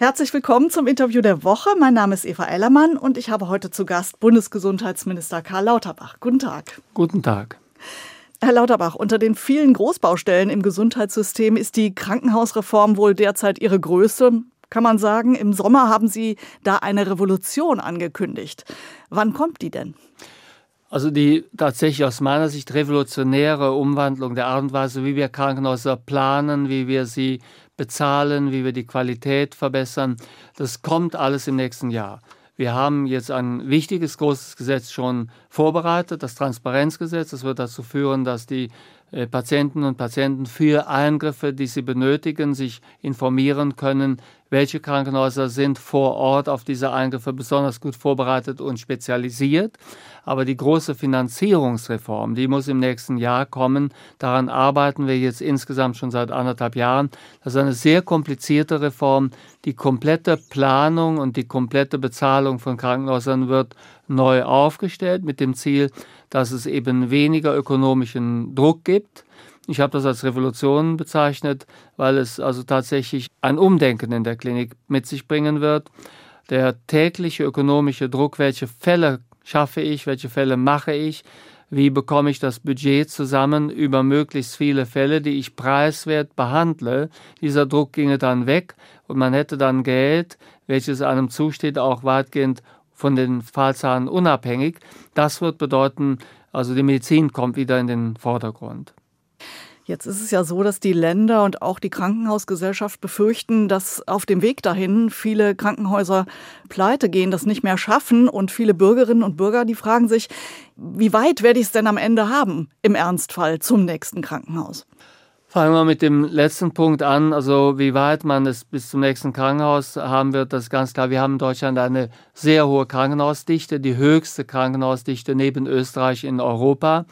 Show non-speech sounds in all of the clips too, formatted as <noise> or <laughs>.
Herzlich willkommen zum Interview der Woche. Mein Name ist Eva Ellermann und ich habe heute zu Gast Bundesgesundheitsminister Karl Lauterbach. Guten Tag. Guten Tag. Herr Lauterbach, unter den vielen Großbaustellen im Gesundheitssystem ist die Krankenhausreform wohl derzeit Ihre größte, kann man sagen. Im Sommer haben Sie da eine Revolution angekündigt. Wann kommt die denn? Also die tatsächlich aus meiner Sicht revolutionäre Umwandlung der Art und Weise, wie wir Krankenhäuser planen, wie wir sie bezahlen, wie wir die Qualität verbessern. Das kommt alles im nächsten Jahr. Wir haben jetzt ein wichtiges, großes Gesetz schon vorbereitet, das Transparenzgesetz. Das wird dazu führen, dass die Patienten und Patienten für Eingriffe, die sie benötigen, sich informieren können, welche Krankenhäuser sind vor Ort auf diese Eingriffe besonders gut vorbereitet und spezialisiert. Aber die große Finanzierungsreform, die muss im nächsten Jahr kommen. Daran arbeiten wir jetzt insgesamt schon seit anderthalb Jahren. Das ist eine sehr komplizierte Reform. Die komplette Planung und die komplette Bezahlung von Krankenhäusern wird neu aufgestellt mit dem Ziel, dass es eben weniger ökonomischen Druck gibt. Ich habe das als Revolution bezeichnet, weil es also tatsächlich ein Umdenken in der Klinik mit sich bringen wird. Der tägliche ökonomische Druck, welche Fälle schaffe ich, welche Fälle mache ich, wie bekomme ich das Budget zusammen über möglichst viele Fälle, die ich preiswert behandle. Dieser Druck ginge dann weg und man hätte dann Geld, welches einem zusteht, auch weitgehend von den Fallzahlen unabhängig. Das wird bedeuten, also die Medizin kommt wieder in den Vordergrund. Jetzt ist es ja so, dass die Länder und auch die Krankenhausgesellschaft befürchten, dass auf dem Weg dahin viele Krankenhäuser pleite gehen, das nicht mehr schaffen. Und viele Bürgerinnen und Bürger, die fragen sich, wie weit werde ich es denn am Ende haben, im Ernstfall zum nächsten Krankenhaus? Fangen wir mit dem letzten Punkt an. Also wie weit man es bis zum nächsten Krankenhaus haben wird, das ist ganz klar. Wir haben in Deutschland eine sehr hohe Krankenhausdichte, die höchste Krankenhausdichte neben Österreich in Europa.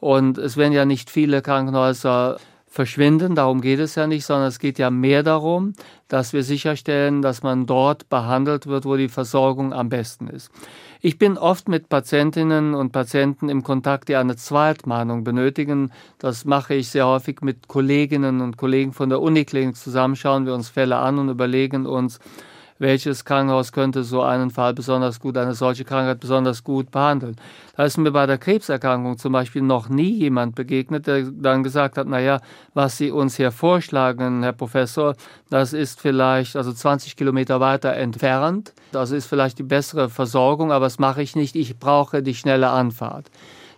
Und es werden ja nicht viele Krankenhäuser verschwinden, darum geht es ja nicht, sondern es geht ja mehr darum, dass wir sicherstellen, dass man dort behandelt wird, wo die Versorgung am besten ist. Ich bin oft mit Patientinnen und Patienten im Kontakt, die eine Zweitmahnung benötigen. Das mache ich sehr häufig mit Kolleginnen und Kollegen von der Uniklinik zusammen, schauen wir uns Fälle an und überlegen uns, welches Krankenhaus könnte so einen Fall besonders gut, eine solche Krankheit besonders gut behandeln. Da ist mir bei der Krebserkrankung zum Beispiel noch nie jemand begegnet, der dann gesagt hat, naja, was Sie uns hier vorschlagen, Herr Professor, das ist vielleicht also 20 Kilometer weiter entfernt. Das ist vielleicht die bessere Versorgung, aber das mache ich nicht. Ich brauche die schnelle Anfahrt.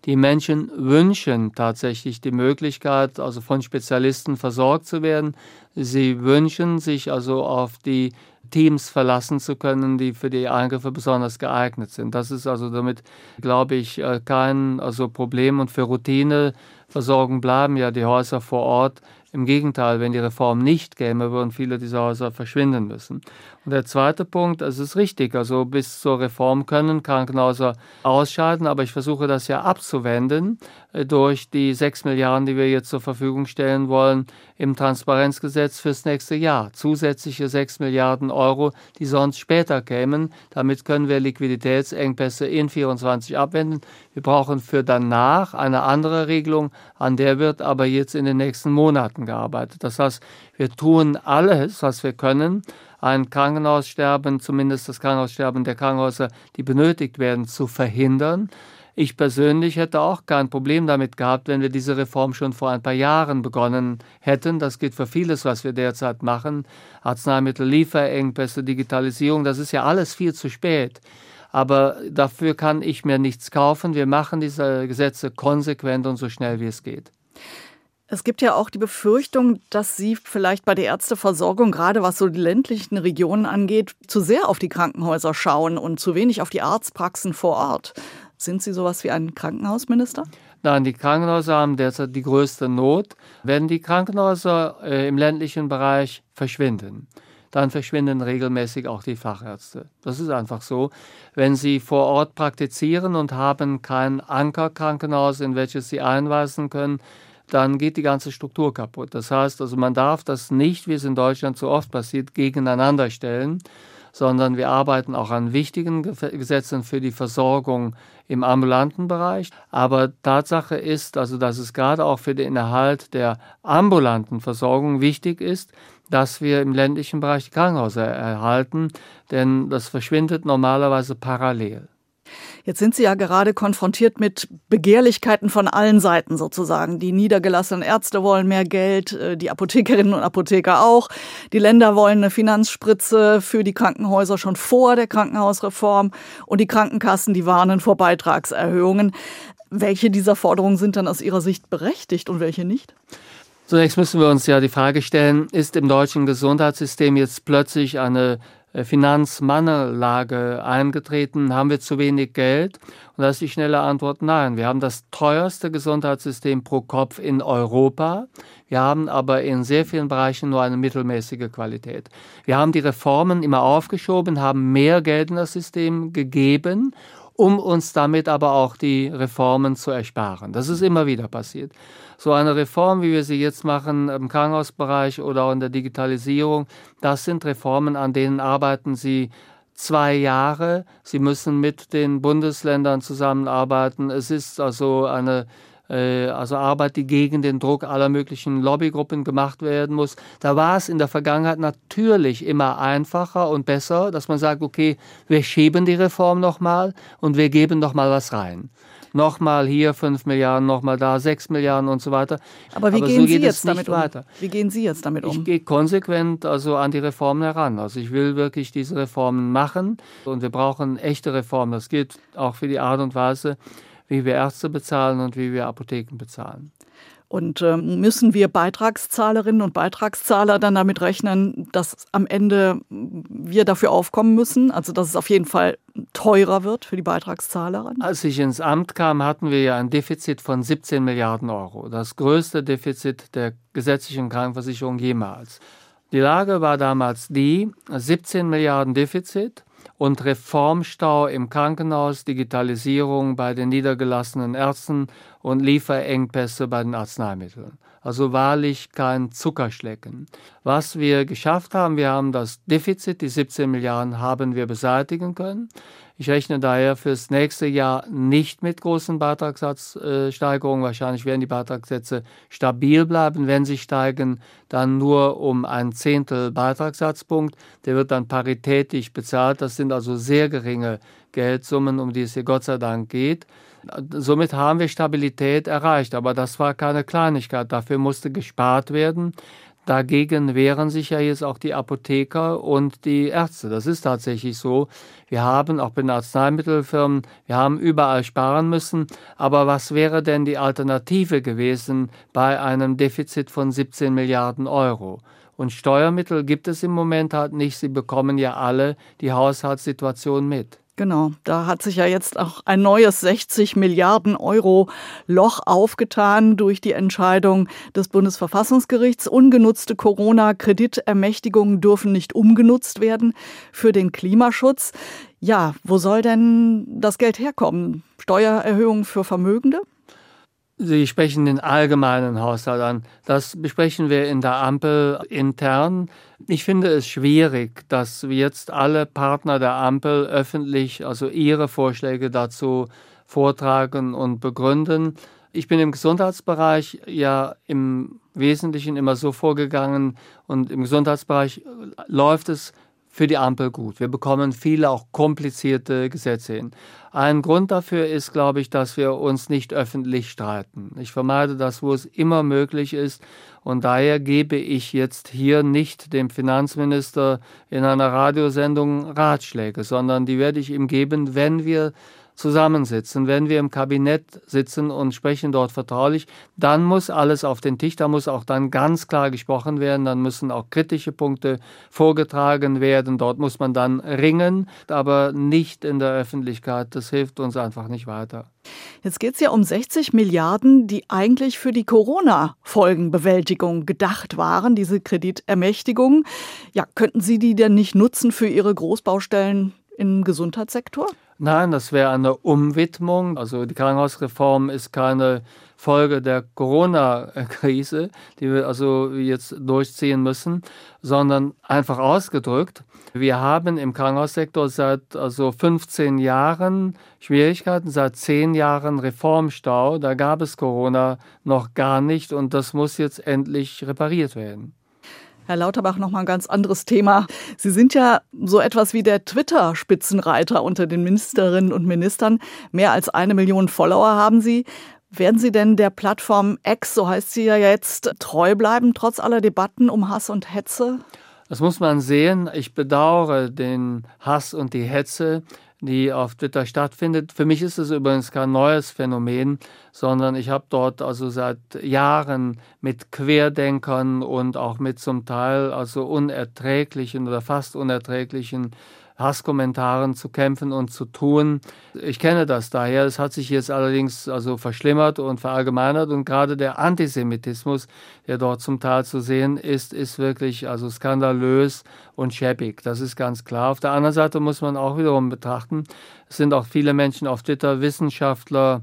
Die Menschen wünschen tatsächlich die Möglichkeit, also von Spezialisten versorgt zu werden. Sie wünschen sich also auf die Teams verlassen zu können, die für die Eingriffe besonders geeignet sind. Das ist also damit, glaube ich, äh, kein also Problem. Und für Routineversorgung bleiben ja die Häuser vor Ort. Im Gegenteil, wenn die Reform nicht käme, würden viele dieser Häuser verschwinden müssen. Und der zweite Punkt, es ist richtig, also bis zur Reform können Krankenhäuser ausscheiden, aber ich versuche das ja abzuwenden äh, durch die sechs Milliarden, die wir jetzt zur Verfügung stellen wollen im Transparenzgesetz fürs nächste Jahr. Zusätzliche sechs Milliarden Euro, die sonst später kämen. Damit können wir Liquiditätsengpässe in 24 abwenden. Wir brauchen für danach eine andere Regelung, an der wird aber jetzt in den nächsten Monaten gearbeitet. Das heißt, wir tun alles, was wir können, ein Krankenhaussterben, zumindest das Krankenhaussterben der Krankenhäuser, die benötigt werden, zu verhindern. Ich persönlich hätte auch kein Problem damit gehabt, wenn wir diese Reform schon vor ein paar Jahren begonnen hätten. Das gilt für vieles, was wir derzeit machen. Arzneimittellieferengpässe, Digitalisierung, das ist ja alles viel zu spät. Aber dafür kann ich mir nichts kaufen. Wir machen diese Gesetze konsequent und so schnell wie es geht. Es gibt ja auch die Befürchtung, dass Sie vielleicht bei der Ärzteversorgung, gerade was so die ländlichen Regionen angeht, zu sehr auf die Krankenhäuser schauen und zu wenig auf die Arztpraxen vor Ort. Sind Sie sowas wie ein Krankenhausminister? Nein, die Krankenhäuser haben derzeit die größte Not. Wenn die Krankenhäuser äh, im ländlichen Bereich verschwinden, dann verschwinden regelmäßig auch die Fachärzte. Das ist einfach so. Wenn Sie vor Ort praktizieren und haben kein Ankerkrankenhaus, in welches Sie einweisen können, dann geht die ganze Struktur kaputt. Das heißt also, man darf das nicht, wie es in Deutschland so oft passiert, gegeneinander stellen, sondern wir arbeiten auch an wichtigen Gesetzen für die Versorgung im ambulanten Bereich. Aber Tatsache ist also, dass es gerade auch für den Erhalt der ambulanten Versorgung wichtig ist, dass wir im ländlichen Bereich die Krankenhäuser erhalten, denn das verschwindet normalerweise parallel. Jetzt sind Sie ja gerade konfrontiert mit Begehrlichkeiten von allen Seiten sozusagen. Die niedergelassenen Ärzte wollen mehr Geld, äh, die Apothekerinnen und Apotheker auch. Die Länder wollen eine Finanzspritze für die Krankenhäuser schon vor der Krankenhausreform und die Krankenkassen, die warnen vor Beitragserhöhungen. Welche dieser Forderungen sind dann aus Ihrer Sicht berechtigt und welche nicht? Zunächst müssen wir uns ja die Frage stellen, ist im deutschen Gesundheitssystem jetzt plötzlich eine Finanzmangellage eingetreten? Haben wir zu wenig Geld? Und da ist die schnelle Antwort nein. Wir haben das teuerste Gesundheitssystem pro Kopf in Europa. Wir haben aber in sehr vielen Bereichen nur eine mittelmäßige Qualität. Wir haben die Reformen immer aufgeschoben, haben mehr Geld in das System gegeben um uns damit aber auch die Reformen zu ersparen. Das ist immer wieder passiert. So eine Reform, wie wir sie jetzt machen im Krankenhausbereich oder auch in der Digitalisierung, das sind Reformen, an denen arbeiten Sie zwei Jahre. Sie müssen mit den Bundesländern zusammenarbeiten. Es ist also eine also Arbeit, die gegen den Druck aller möglichen Lobbygruppen gemacht werden muss. Da war es in der Vergangenheit natürlich immer einfacher und besser, dass man sagt, okay, wir schieben die Reform nochmal und wir geben nochmal was rein nochmal hier 5 Milliarden, nochmal da 6 Milliarden und so weiter. Aber wie Aber gehen so Sie jetzt damit um? Weiter. Wie gehen Sie jetzt damit um? Ich gehe konsequent also an die Reformen heran. Also ich will wirklich diese Reformen machen und wir brauchen echte Reformen. Das gilt auch für die Art und Weise, wie wir Ärzte bezahlen und wie wir Apotheken bezahlen. Und äh, müssen wir Beitragszahlerinnen und Beitragszahler dann damit rechnen, dass am Ende wir dafür aufkommen müssen? Also dass es auf jeden Fall teurer wird für die Beitragszahlerin? Als ich ins Amt kam, hatten wir ja ein Defizit von 17 Milliarden Euro. Das größte Defizit der gesetzlichen Krankenversicherung jemals. Die Lage war damals die, 17 Milliarden Defizit und Reformstau im Krankenhaus, Digitalisierung bei den niedergelassenen Ärzten und Lieferengpässe bei den Arzneimitteln. Also wahrlich kein Zuckerschlecken. Was wir geschafft haben, wir haben das Defizit, die 17 Milliarden, haben wir beseitigen können. Ich rechne daher fürs nächste Jahr nicht mit großen Beitragssatzsteigerungen. Wahrscheinlich werden die Beitragssätze stabil bleiben. Wenn sie steigen, dann nur um ein Zehntel Beitragssatzpunkt. Der wird dann paritätisch bezahlt. Das sind also sehr geringe Geldsummen, um die es hier Gott sei Dank geht. Somit haben wir Stabilität erreicht, aber das war keine Kleinigkeit. Dafür musste gespart werden. Dagegen wehren sich ja jetzt auch die Apotheker und die Ärzte. Das ist tatsächlich so. Wir haben auch bei den Arzneimittelfirmen, wir haben überall sparen müssen. Aber was wäre denn die Alternative gewesen bei einem Defizit von 17 Milliarden Euro? Und Steuermittel gibt es im Moment halt nicht. Sie bekommen ja alle die Haushaltssituation mit. Genau, da hat sich ja jetzt auch ein neues 60 Milliarden Euro Loch aufgetan durch die Entscheidung des Bundesverfassungsgerichts. Ungenutzte Corona-Kreditermächtigungen dürfen nicht umgenutzt werden für den Klimaschutz. Ja, wo soll denn das Geld herkommen? Steuererhöhungen für Vermögende? Sie sprechen den allgemeinen Haushalt an. Das besprechen wir in der Ampel intern. Ich finde es schwierig, dass jetzt alle Partner der Ampel öffentlich also ihre Vorschläge dazu vortragen und begründen. Ich bin im Gesundheitsbereich ja im Wesentlichen immer so vorgegangen und im Gesundheitsbereich läuft es für die Ampel gut. Wir bekommen viele auch komplizierte Gesetze hin. Ein Grund dafür ist, glaube ich, dass wir uns nicht öffentlich streiten. Ich vermeide das, wo es immer möglich ist. Und daher gebe ich jetzt hier nicht dem Finanzminister in einer Radiosendung Ratschläge, sondern die werde ich ihm geben, wenn wir zusammensitzen, wenn wir im Kabinett sitzen und sprechen dort vertraulich, dann muss alles auf den Tisch, da muss auch dann ganz klar gesprochen werden, dann müssen auch kritische Punkte vorgetragen werden, dort muss man dann ringen, aber nicht in der Öffentlichkeit, das hilft uns einfach nicht weiter. Jetzt geht es ja um 60 Milliarden, die eigentlich für die Corona-Folgenbewältigung gedacht waren, diese Kreditermächtigung. Ja, könnten Sie die denn nicht nutzen für Ihre Großbaustellen im Gesundheitssektor? Nein, das wäre eine Umwidmung. Also die Krankenhausreform ist keine Folge der Corona-Krise, die wir also jetzt durchziehen müssen, sondern einfach ausgedrückt. Wir haben im Krankenhaussektor seit also 15 Jahren Schwierigkeiten, seit 10 Jahren Reformstau. Da gab es Corona noch gar nicht und das muss jetzt endlich repariert werden. Herr Lauterbach, noch mal ein ganz anderes Thema. Sie sind ja so etwas wie der Twitter-Spitzenreiter unter den Ministerinnen und Ministern. Mehr als eine Million Follower haben Sie. Werden Sie denn der Plattform X, so heißt sie ja jetzt, treu bleiben, trotz aller Debatten um Hass und Hetze? Das muss man sehen. Ich bedauere den Hass und die Hetze, die auf Twitter stattfindet. Für mich ist es übrigens kein neues Phänomen, sondern ich habe dort also seit Jahren mit Querdenkern und auch mit zum Teil also unerträglichen oder fast unerträglichen Hasskommentaren zu kämpfen und zu tun. Ich kenne das daher. Es hat sich jetzt allerdings also verschlimmert und verallgemeinert und gerade der Antisemitismus, der dort zum Teil zu sehen ist, ist wirklich also skandalös und schäbig. Das ist ganz klar. Auf der anderen Seite muss man auch wiederum betrachten, es sind auch viele Menschen auf Twitter, Wissenschaftler,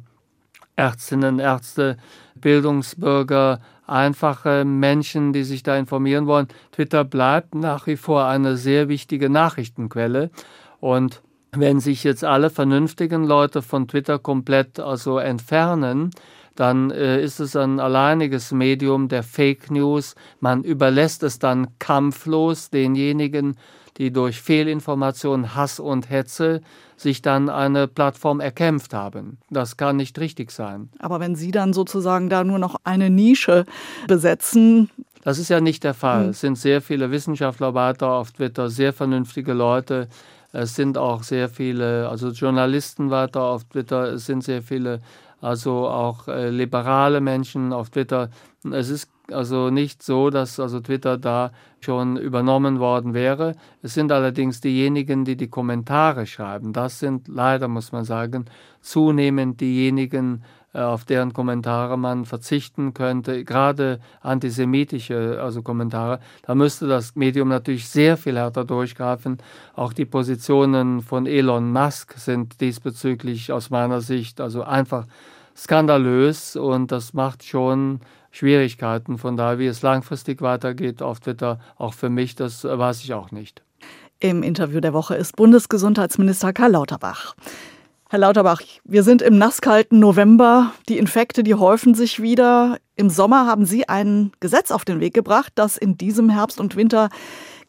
Ärztinnen, Ärzte, Bildungsbürger, einfache Menschen, die sich da informieren wollen. Twitter bleibt nach wie vor eine sehr wichtige Nachrichtenquelle und wenn sich jetzt alle vernünftigen Leute von Twitter komplett also entfernen, dann äh, ist es ein alleiniges Medium der Fake News. Man überlässt es dann kampflos denjenigen, die durch Fehlinformation, Hass und Hetze sich dann eine Plattform erkämpft haben. Das kann nicht richtig sein. Aber wenn Sie dann sozusagen da nur noch eine Nische besetzen, das ist ja nicht der Fall. Hm. Es sind sehr viele Wissenschaftler weiter auf Twitter, sehr vernünftige Leute. Es sind auch sehr viele, also Journalisten weiter auf Twitter. Es sind sehr viele, also auch äh, liberale Menschen auf Twitter. Es ist also nicht so, dass also Twitter da schon übernommen worden wäre. Es sind allerdings diejenigen, die die Kommentare schreiben. Das sind leider, muss man sagen, zunehmend diejenigen, auf deren Kommentare man verzichten könnte, gerade antisemitische also Kommentare, da müsste das Medium natürlich sehr viel härter durchgreifen. Auch die Positionen von Elon Musk sind diesbezüglich aus meiner Sicht also einfach skandalös und das macht schon Schwierigkeiten. Von daher, wie es langfristig weitergeht auf Twitter, auch für mich, das weiß ich auch nicht. Im Interview der Woche ist Bundesgesundheitsminister Karl Lauterbach. Herr Lauterbach, wir sind im nasskalten November. Die Infekte, die häufen sich wieder. Im Sommer haben Sie ein Gesetz auf den Weg gebracht, das in diesem Herbst und Winter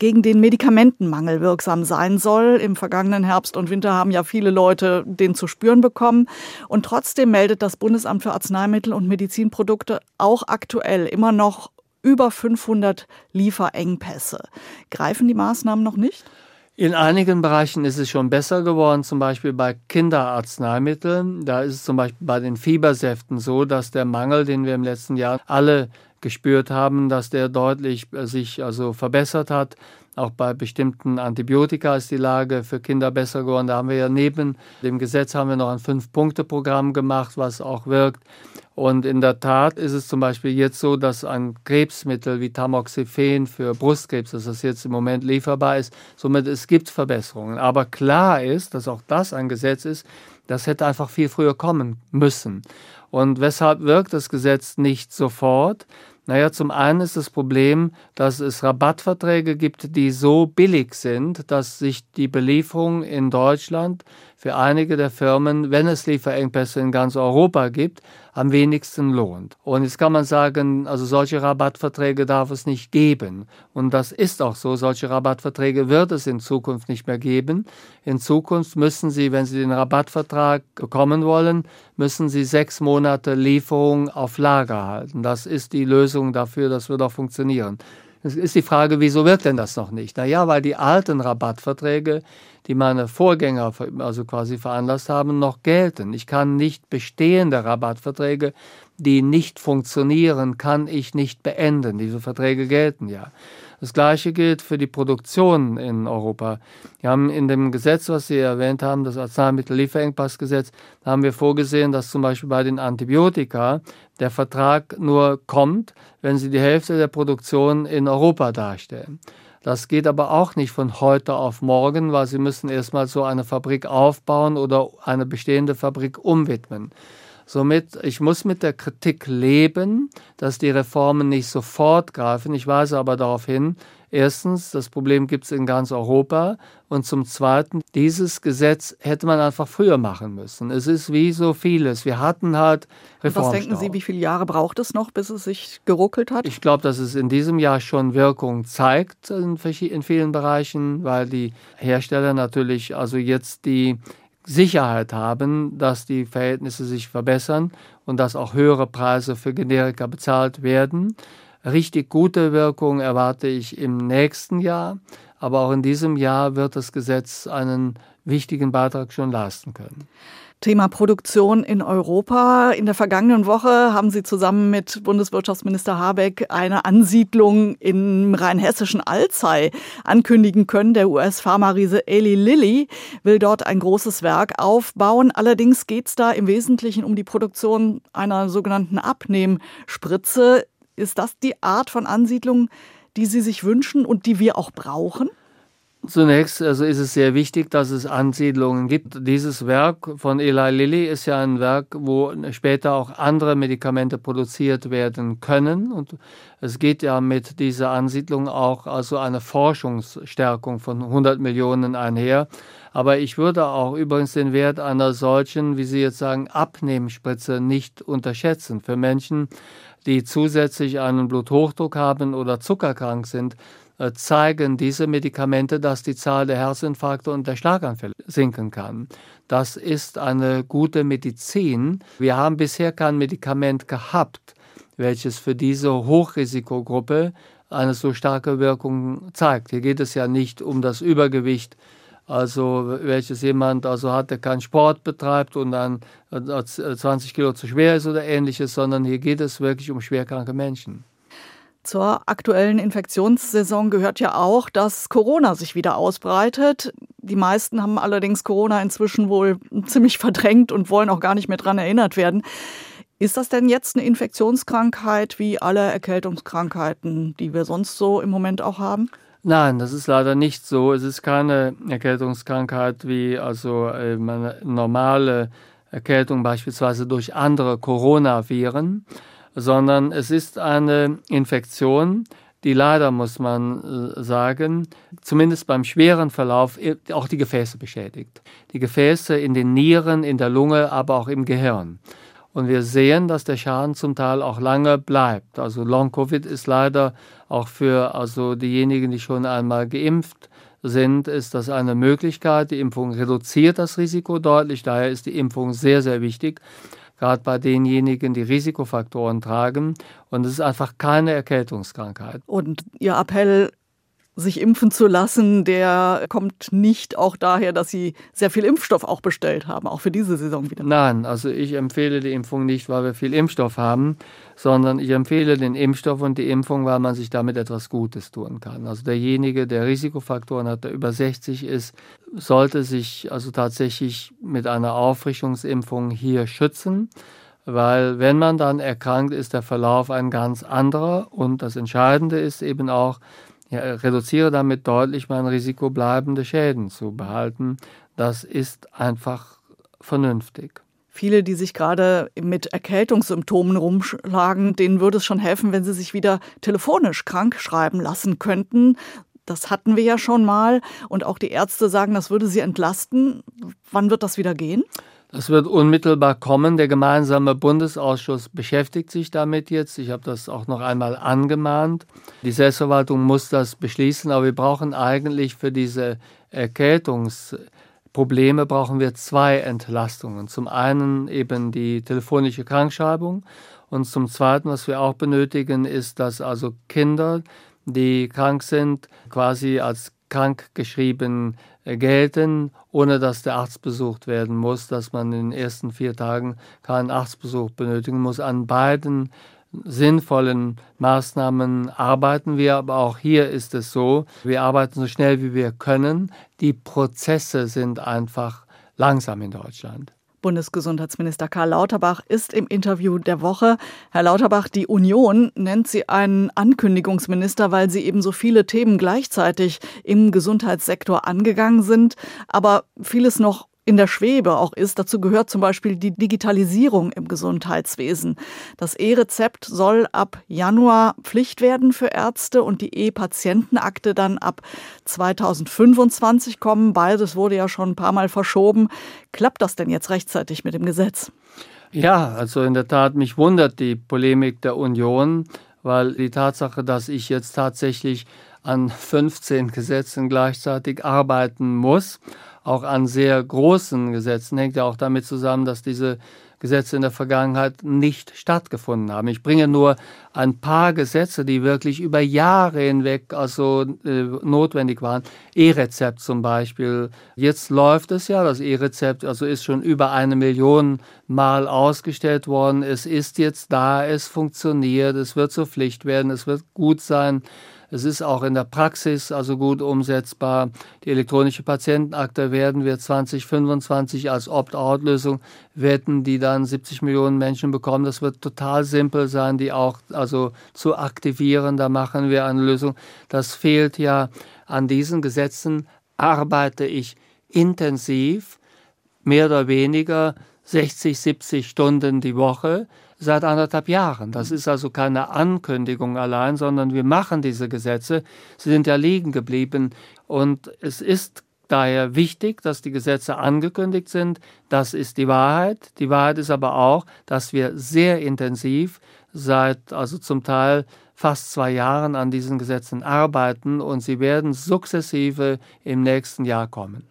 gegen den Medikamentenmangel wirksam sein soll. Im vergangenen Herbst und Winter haben ja viele Leute den zu spüren bekommen. Und trotzdem meldet das Bundesamt für Arzneimittel und Medizinprodukte auch aktuell immer noch über 500 Lieferengpässe. Greifen die Maßnahmen noch nicht? In einigen Bereichen ist es schon besser geworden, zum Beispiel bei Kinderarzneimitteln. Da ist es zum Beispiel bei den Fiebersäften so, dass der Mangel, den wir im letzten Jahr alle gespürt haben, dass der deutlich äh, sich also verbessert hat. Auch bei bestimmten Antibiotika ist die Lage für Kinder besser geworden. Da haben wir ja neben dem Gesetz haben wir noch ein Fünf-Punkte-Programm gemacht, was auch wirkt. Und in der Tat ist es zum Beispiel jetzt so, dass ein Krebsmittel wie Tamoxifen für Brustkrebs, dass das jetzt im Moment lieferbar ist. Somit es gibt Verbesserungen. Aber klar ist, dass auch das ein Gesetz ist, das hätte einfach viel früher kommen müssen. Und weshalb wirkt das Gesetz nicht sofort? Naja, zum einen ist das Problem, dass es Rabattverträge gibt, die so billig sind, dass sich die Belieferung in Deutschland für einige der Firmen, wenn es Lieferengpässe in ganz Europa gibt, am wenigsten lohnt. Und jetzt kann man sagen, also solche Rabattverträge darf es nicht geben. Und das ist auch so. Solche Rabattverträge wird es in Zukunft nicht mehr geben. In Zukunft müssen Sie, wenn Sie den Rabattvertrag bekommen wollen, müssen Sie sechs Monate Lieferung auf Lager halten. Das ist die Lösung dafür. Das wird auch funktionieren. Es ist die Frage, wieso wirkt denn das noch nicht? Naja, weil die alten Rabattverträge, die meine Vorgänger also quasi veranlasst haben, noch gelten. Ich kann nicht bestehende Rabattverträge, die nicht funktionieren, kann ich nicht beenden. Diese Verträge gelten ja. Das Gleiche gilt für die Produktion in Europa. Wir haben in dem Gesetz, was Sie erwähnt haben, das Arzneimittellieferengpassgesetz, haben wir vorgesehen, dass zum Beispiel bei den Antibiotika der Vertrag nur kommt, wenn sie die Hälfte der Produktion in Europa darstellen. Das geht aber auch nicht von heute auf morgen, weil sie müssen erstmal so eine Fabrik aufbauen oder eine bestehende Fabrik umwidmen. Somit, ich muss mit der Kritik leben, dass die Reformen nicht sofort greifen. Ich weise aber darauf hin, Erstens, das Problem gibt es in ganz Europa. Und zum Zweiten, dieses Gesetz hätte man einfach früher machen müssen. Es ist wie so vieles. Wir hatten halt Reformstau. Was denken Sie, wie viele Jahre braucht es noch, bis es sich geruckelt hat? Ich glaube, dass es in diesem Jahr schon Wirkung zeigt in, in vielen Bereichen, weil die Hersteller natürlich also jetzt die Sicherheit haben, dass die Verhältnisse sich verbessern und dass auch höhere Preise für Generika bezahlt werden. Richtig gute Wirkung erwarte ich im nächsten Jahr, aber auch in diesem Jahr wird das Gesetz einen wichtigen Beitrag schon leisten können. Thema Produktion in Europa. In der vergangenen Woche haben Sie zusammen mit Bundeswirtschaftsminister Habeck eine Ansiedlung im rheinhessischen Alzey ankündigen können. Der US-Pharma-Riese Eli Lilly will dort ein großes Werk aufbauen. Allerdings geht es da im Wesentlichen um die Produktion einer sogenannten Abnehmspritze. Ist das die Art von Ansiedlung, die Sie sich wünschen und die wir auch brauchen? Zunächst also ist es sehr wichtig, dass es Ansiedlungen gibt. Dieses Werk von Eli Lilly ist ja ein Werk, wo später auch andere Medikamente produziert werden können. Und es geht ja mit dieser Ansiedlung auch also eine Forschungsstärkung von 100 Millionen einher. Aber ich würde auch übrigens den Wert einer solchen, wie Sie jetzt sagen, Abnehmspritze nicht unterschätzen. Für Menschen, die zusätzlich einen Bluthochdruck haben oder zuckerkrank sind, zeigen diese Medikamente, dass die Zahl der Herzinfarkte und der Schlaganfälle sinken kann. Das ist eine gute Medizin. Wir haben bisher kein Medikament gehabt, welches für diese Hochrisikogruppe eine so starke Wirkung zeigt. Hier geht es ja nicht um das Übergewicht, also welches jemand also hat, der keinen Sport betreibt und dann 20 äh, Kilo zu schwer ist oder ähnliches, sondern hier geht es wirklich um schwerkranke Menschen. Zur aktuellen Infektionssaison gehört ja auch, dass Corona sich wieder ausbreitet. Die meisten haben allerdings Corona inzwischen wohl ziemlich verdrängt und wollen auch gar nicht mehr daran erinnert werden. Ist das denn jetzt eine Infektionskrankheit wie alle Erkältungskrankheiten, die wir sonst so im Moment auch haben? Nein, das ist leider nicht so. Es ist keine Erkältungskrankheit wie also eine normale Erkältung beispielsweise durch andere Coronaviren sondern es ist eine Infektion, die leider, muss man äh, sagen, zumindest beim schweren Verlauf auch die Gefäße beschädigt. Die Gefäße in den Nieren, in der Lunge, aber auch im Gehirn. Und wir sehen, dass der Schaden zum Teil auch lange bleibt. Also Long-Covid ist leider auch für also diejenigen, die schon einmal geimpft sind, ist das eine Möglichkeit. Die Impfung reduziert das Risiko deutlich. Daher ist die Impfung sehr, sehr wichtig gerade bei denjenigen, die Risikofaktoren tragen. Und es ist einfach keine Erkältungskrankheit. Und Ihr Appell sich impfen zu lassen, der kommt nicht auch daher, dass Sie sehr viel Impfstoff auch bestellt haben, auch für diese Saison wieder. Nein, also ich empfehle die Impfung nicht, weil wir viel Impfstoff haben, sondern ich empfehle den Impfstoff und die Impfung, weil man sich damit etwas Gutes tun kann. Also derjenige, der Risikofaktoren hat, der über 60 ist, sollte sich also tatsächlich mit einer Auffrischungsimpfung hier schützen weil wenn man dann erkrankt, ist der Verlauf ein ganz anderer und das Entscheidende ist eben auch, ja, reduziere damit deutlich mein Risiko, bleibende Schäden zu behalten. Das ist einfach vernünftig. Viele, die sich gerade mit Erkältungssymptomen rumschlagen, denen würde es schon helfen, wenn sie sich wieder telefonisch krank schreiben lassen könnten. Das hatten wir ja schon mal. Und auch die Ärzte sagen, das würde sie entlasten. Wann wird das wieder gehen? Das wird unmittelbar kommen. Der gemeinsame Bundesausschuss beschäftigt sich damit jetzt. Ich habe das auch noch einmal angemahnt. Die Selbstverwaltung muss das beschließen, aber wir brauchen eigentlich für diese Erkältungsprobleme brauchen wir zwei Entlastungen. Zum einen eben die telefonische Krankschreibung und zum zweiten, was wir auch benötigen, ist, dass also Kinder, die krank sind, quasi als krank geschrieben gelten, ohne dass der Arzt besucht werden muss, dass man in den ersten vier Tagen keinen Arztbesuch benötigen muss. An beiden sinnvollen Maßnahmen arbeiten wir, aber auch hier ist es so, wir arbeiten so schnell wie wir können. Die Prozesse sind einfach langsam in Deutschland. Bundesgesundheitsminister Karl Lauterbach ist im Interview der Woche. Herr Lauterbach, die Union nennt sie einen Ankündigungsminister, weil sie eben so viele Themen gleichzeitig im Gesundheitssektor angegangen sind, aber vieles noch in der Schwebe auch ist. Dazu gehört zum Beispiel die Digitalisierung im Gesundheitswesen. Das E-Rezept soll ab Januar Pflicht werden für Ärzte und die E-Patientenakte dann ab 2025 kommen. Beides wurde ja schon ein paar Mal verschoben. Klappt das denn jetzt rechtzeitig mit dem Gesetz? Ja, also in der Tat, mich wundert die Polemik der Union, weil die Tatsache, dass ich jetzt tatsächlich an 15 Gesetzen gleichzeitig arbeiten muss, auch an sehr großen Gesetzen, hängt ja auch damit zusammen, dass diese Gesetze in der Vergangenheit nicht stattgefunden haben. Ich bringe nur ein paar Gesetze, die wirklich über Jahre hinweg also notwendig waren. E-Rezept zum Beispiel. Jetzt läuft es ja, das E-Rezept also ist schon über eine Million Mal ausgestellt worden. Es ist jetzt da, es funktioniert, es wird zur Pflicht werden, es wird gut sein. Es ist auch in der Praxis also gut umsetzbar. Die elektronische Patientenakte werden wir 2025 als Opt-out-Lösung wetten, die dann 70 Millionen Menschen bekommen. Das wird total simpel sein, die auch also zu aktivieren. Da machen wir eine Lösung. Das fehlt ja an diesen Gesetzen. Arbeite ich intensiv, mehr oder weniger 60, 70 Stunden die Woche seit anderthalb Jahren. Das ist also keine Ankündigung allein, sondern wir machen diese Gesetze. Sie sind ja liegen geblieben und es ist daher wichtig, dass die Gesetze angekündigt sind. Das ist die Wahrheit. Die Wahrheit ist aber auch, dass wir sehr intensiv seit also zum Teil fast zwei Jahren an diesen Gesetzen arbeiten und sie werden sukzessive im nächsten Jahr kommen.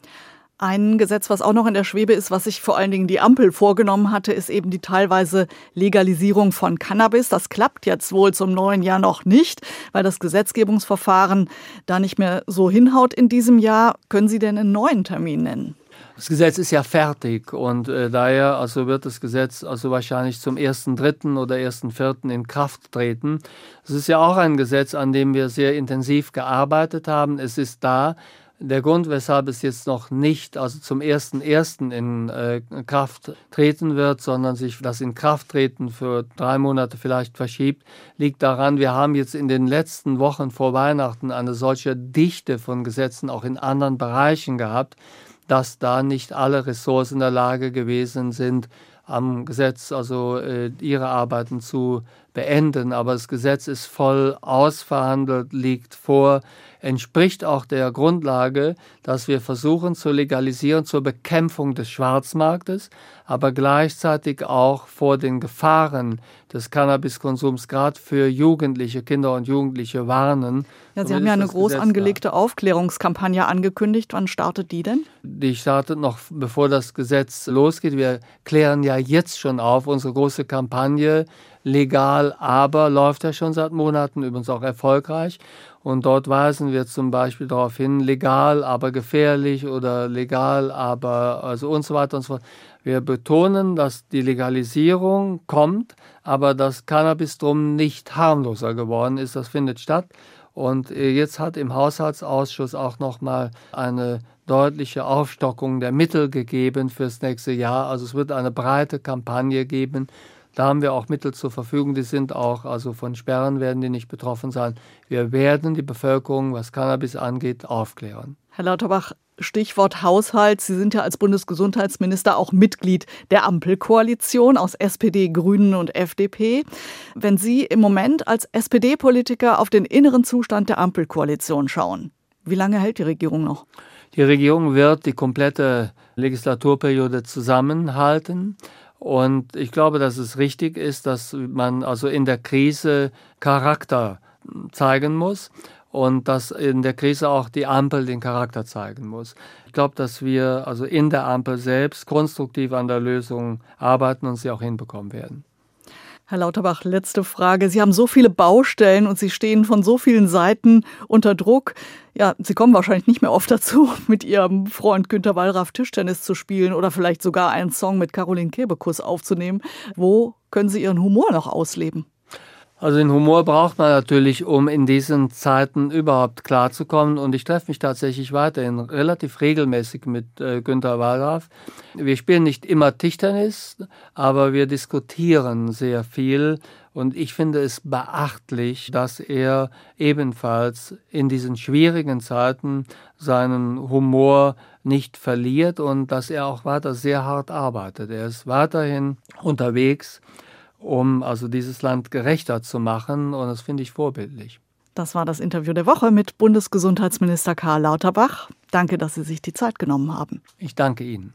Ein Gesetz, was auch noch in der Schwebe ist, was sich vor allen Dingen die Ampel vorgenommen hatte, ist eben die teilweise Legalisierung von Cannabis. Das klappt jetzt wohl zum neuen Jahr noch nicht, weil das Gesetzgebungsverfahren da nicht mehr so hinhaut in diesem Jahr. Können Sie denn einen neuen Termin nennen? Das Gesetz ist ja fertig und äh, daher also wird das Gesetz also wahrscheinlich zum 1.3. oder 1.4. in Kraft treten. Es ist ja auch ein Gesetz, an dem wir sehr intensiv gearbeitet haben. Es ist da. Der Grund, weshalb es jetzt noch nicht, also zum 1.1. in äh, Kraft treten wird, sondern sich das in Kraft treten für drei Monate vielleicht verschiebt, liegt daran, wir haben jetzt in den letzten Wochen vor Weihnachten eine solche Dichte von Gesetzen auch in anderen Bereichen gehabt, dass da nicht alle Ressourcen in der Lage gewesen sind, am Gesetz also äh, ihre Arbeiten zu beenden. Aber das Gesetz ist voll ausverhandelt, liegt vor entspricht auch der Grundlage, dass wir versuchen zu legalisieren zur Bekämpfung des Schwarzmarktes, aber gleichzeitig auch vor den Gefahren des Cannabiskonsums, gerade für Jugendliche, Kinder und Jugendliche warnen. Ja, Sie haben ja eine groß angelegte da. Aufklärungskampagne angekündigt. Wann startet die denn? Die startet noch, bevor das Gesetz losgeht. Wir klären ja jetzt schon auf. Unsere große Kampagne legal, aber läuft ja schon seit Monaten, übrigens auch erfolgreich. Und dort weisen wir zum Beispiel darauf hin, legal, aber gefährlich oder legal, aber also und so weiter und so fort. Wir betonen, dass die Legalisierung kommt, aber dass Cannabis drum nicht harmloser geworden ist. Das findet statt. Und äh, jetzt hat im Haushaltsausschuss auch nochmal eine deutliche Aufstockung der Mittel gegeben fürs nächste Jahr. Also es wird eine breite Kampagne geben da haben wir auch Mittel zur Verfügung, die sind auch, also von Sperren werden die nicht betroffen sein. Wir werden die Bevölkerung, was Cannabis angeht, aufklären. Herr Lauterbach, Stichwort Haushalt. Sie sind ja als Bundesgesundheitsminister auch Mitglied der Ampelkoalition aus SPD, Grünen und FDP. Wenn Sie im Moment als SPD-Politiker auf den inneren Zustand der Ampelkoalition schauen, wie lange hält die Regierung noch? Die Regierung wird die komplette Legislaturperiode zusammenhalten. Und ich glaube, dass es richtig ist, dass man also in der Krise Charakter zeigen muss und dass in der Krise auch die Ampel den Charakter zeigen muss. Ich glaube, dass wir also in der Ampel selbst konstruktiv an der Lösung arbeiten und sie auch hinbekommen werden. Herr Lauterbach, letzte Frage. Sie haben so viele Baustellen und Sie stehen von so vielen Seiten unter Druck. Ja, Sie kommen wahrscheinlich nicht mehr oft dazu, <laughs> mit Ihrem Freund Günter Wallraff Tischtennis zu spielen oder vielleicht sogar einen Song mit Caroline Kebekus aufzunehmen. Wo können Sie Ihren Humor noch ausleben? Also den Humor braucht man natürlich, um in diesen Zeiten überhaupt klarzukommen. Und ich treffe mich tatsächlich weiterhin relativ regelmäßig mit äh, Günter Wallraff. Wir spielen nicht immer Tischtennis, aber wir diskutieren sehr viel. Und ich finde es beachtlich, dass er ebenfalls in diesen schwierigen Zeiten seinen Humor nicht verliert und dass er auch weiter sehr hart arbeitet. Er ist weiterhin unterwegs um also dieses Land gerechter zu machen. Und das finde ich vorbildlich. Das war das Interview der Woche mit Bundesgesundheitsminister Karl Lauterbach. Danke, dass Sie sich die Zeit genommen haben. Ich danke Ihnen.